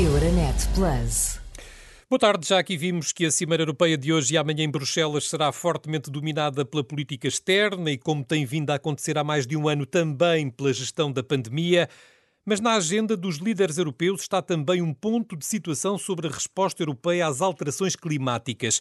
Euronet Plus. Boa tarde, já aqui vimos que a Cimeira Europeia de hoje e amanhã em Bruxelas será fortemente dominada pela política externa e, como tem vindo a acontecer há mais de um ano, também pela gestão da pandemia. Mas na agenda dos líderes europeus está também um ponto de situação sobre a resposta europeia às alterações climáticas.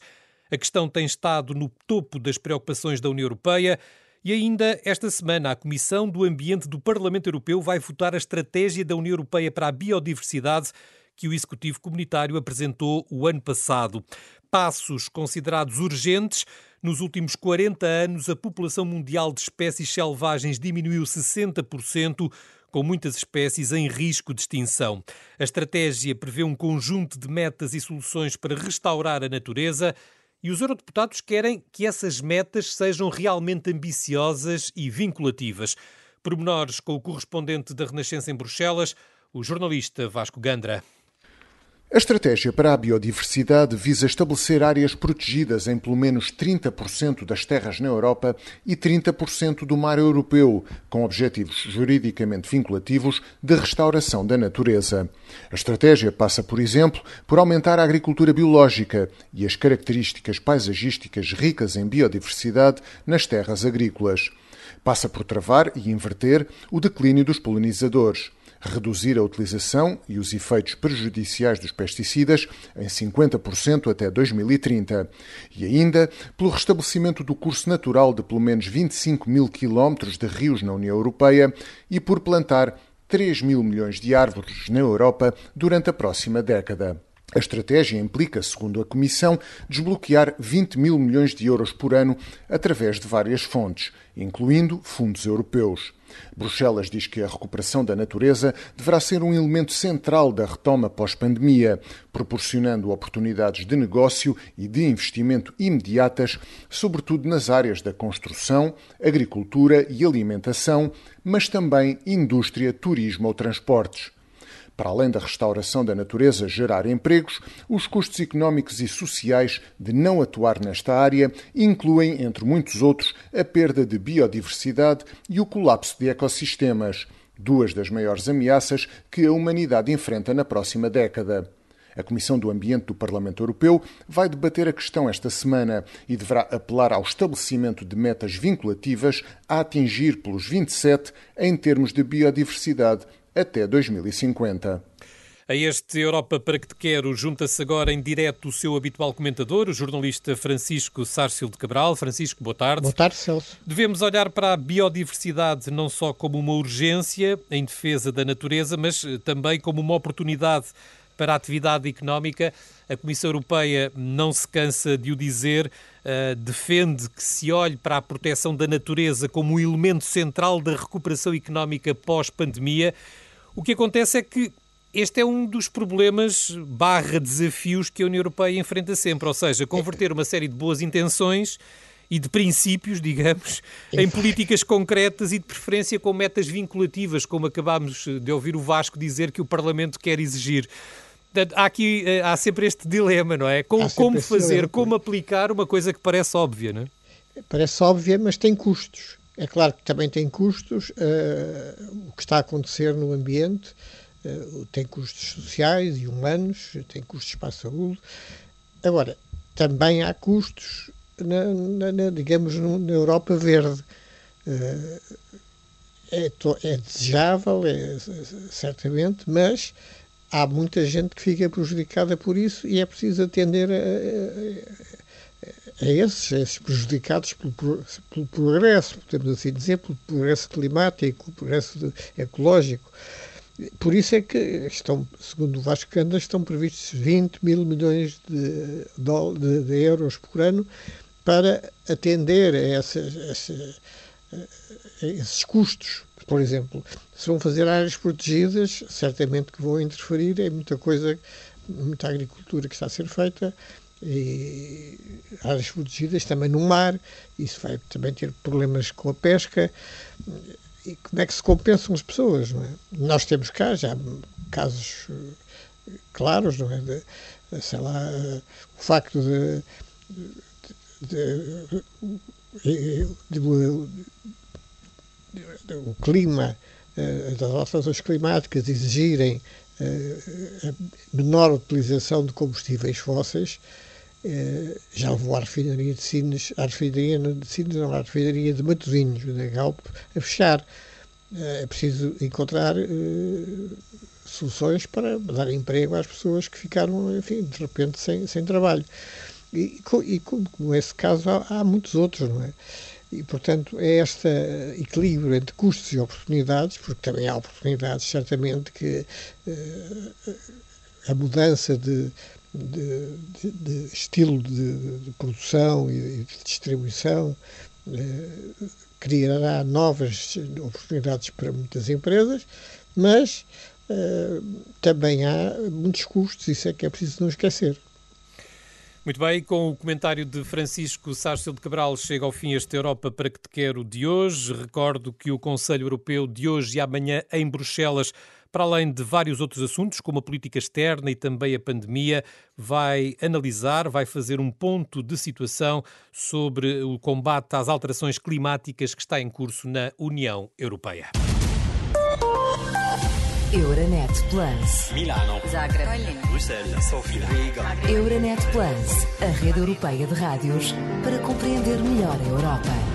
A questão tem estado no topo das preocupações da União Europeia. E ainda esta semana, a Comissão do Ambiente do Parlamento Europeu vai votar a estratégia da União Europeia para a biodiversidade que o Executivo Comunitário apresentou o ano passado. Passos considerados urgentes. Nos últimos 40 anos, a população mundial de espécies selvagens diminuiu 60%, com muitas espécies em risco de extinção. A estratégia prevê um conjunto de metas e soluções para restaurar a natureza. E os eurodeputados querem que essas metas sejam realmente ambiciosas e vinculativas. Pormenores com o correspondente da Renascença em Bruxelas, o jornalista Vasco Gandra. A estratégia para a biodiversidade visa estabelecer áreas protegidas em pelo menos 30% das terras na Europa e 30% do mar europeu, com objetivos juridicamente vinculativos de restauração da natureza. A estratégia passa, por exemplo, por aumentar a agricultura biológica e as características paisagísticas ricas em biodiversidade nas terras agrícolas. Passa por travar e inverter o declínio dos polinizadores reduzir a utilização e os efeitos prejudiciais dos pesticidas em 50% até 2030 e ainda pelo restabelecimento do curso natural de pelo menos 25 mil quilómetros de rios na União Europeia e por plantar 3 mil milhões de árvores na Europa durante a próxima década. A estratégia implica, segundo a Comissão, desbloquear 20 mil milhões de euros por ano através de várias fontes, incluindo fundos europeus. Bruxelas diz que a recuperação da natureza deverá ser um elemento central da retoma pós-pandemia, proporcionando oportunidades de negócio e de investimento imediatas, sobretudo nas áreas da construção, agricultura e alimentação, mas também indústria, turismo ou transportes. Para além da restauração da natureza gerar empregos, os custos económicos e sociais de não atuar nesta área incluem, entre muitos outros, a perda de biodiversidade e o colapso de ecossistemas, duas das maiores ameaças que a humanidade enfrenta na próxima década. A Comissão do Ambiente do Parlamento Europeu vai debater a questão esta semana e deverá apelar ao estabelecimento de metas vinculativas a atingir pelos 27 em termos de biodiversidade até 2050. A este Europa para que te quero junta-se agora em direto o seu habitual comentador, o jornalista Francisco Sárcio de Cabral. Francisco, boa tarde. Boa tarde, Celso. Devemos olhar para a biodiversidade não só como uma urgência em defesa da natureza, mas eh, também como uma oportunidade para a atividade económica. A Comissão Europeia não se cansa de o dizer, uh, defende que se olhe para a proteção da natureza como um elemento central da recuperação económica pós-pandemia. O que acontece é que este é um dos problemas barra desafios que a União Europeia enfrenta sempre, ou seja, converter uma série de boas intenções e de princípios, digamos, em políticas concretas e de preferência com metas vinculativas, como acabámos de ouvir o Vasco dizer que o Parlamento quer exigir. Há aqui eh, há sempre este dilema, não é? Com, como fazer, dilema, como aplicar uma coisa que parece óbvia, não é? Parece óbvia, mas tem custos. É claro que também tem custos. Uh, o que está a acontecer no ambiente uh, tem custos sociais e humanos, tem custos para a saúde. Agora, também há custos, na, na, na digamos, na Europa verde. Uh, é, é, desejável, é, certamente, mas há muita gente que fica prejudicada por isso e é preciso atender a, a, a esses, a esses prejudicados pelo, pelo, progresso, podemos assim dizer, pelo progresso climático, pelo progresso ecológico. Por isso é que estão, segundo o Vasco Canda, estão previstos 20 mil milhões de, de, de euros por ano para atender a, essas, a esses custos por exemplo, se vão fazer áreas protegidas, certamente que vão interferir em muita coisa, muita agricultura que está a ser feita, e áreas protegidas também no mar, isso vai também ter problemas com a pesca. E como é que se compensam as pessoas? É? Nós temos cá já casos eh, claros, não é? De, sei lá, o facto de, de, o clima, eh, das alterações climáticas exigirem a menor utilização de combustíveis fósseis já levou a refinaria de Sines, a refinaria de Sines, não, a refinaria de Matosinhos, da Galp, a fechar. É preciso encontrar soluções para dar emprego às pessoas que ficaram, enfim, de repente sem, sem trabalho. E, e como esse caso, há, há, muitos outros, não é? E, portanto, é este equilíbrio entre custos e oportunidades, porque também há oportunidades, certamente, que uh, a mudança de, de, de, de estilo de, produção e de distribuição uh, criará novas oportunidades para muitas empresas, mas uh, também há muitos custos, isso é que é preciso não esquecer. Muito bem, com o comentário de Francisco Sárcio de Cabral chega ao fim este Europa para que te quero de hoje. Recordo que o Conselho Europeu de hoje e amanhã em Bruxelas, para além de vários outros assuntos, como a política externa e também a pandemia, vai analisar, vai fazer um ponto de situação sobre o combate às alterações climáticas que está em curso na União Europeia. Euronet Plus. Milano. Zagreb. Bruxelas. Sofia. Riga. Euronet Plus, a rede europeia de rádios para compreender melhor a Europa.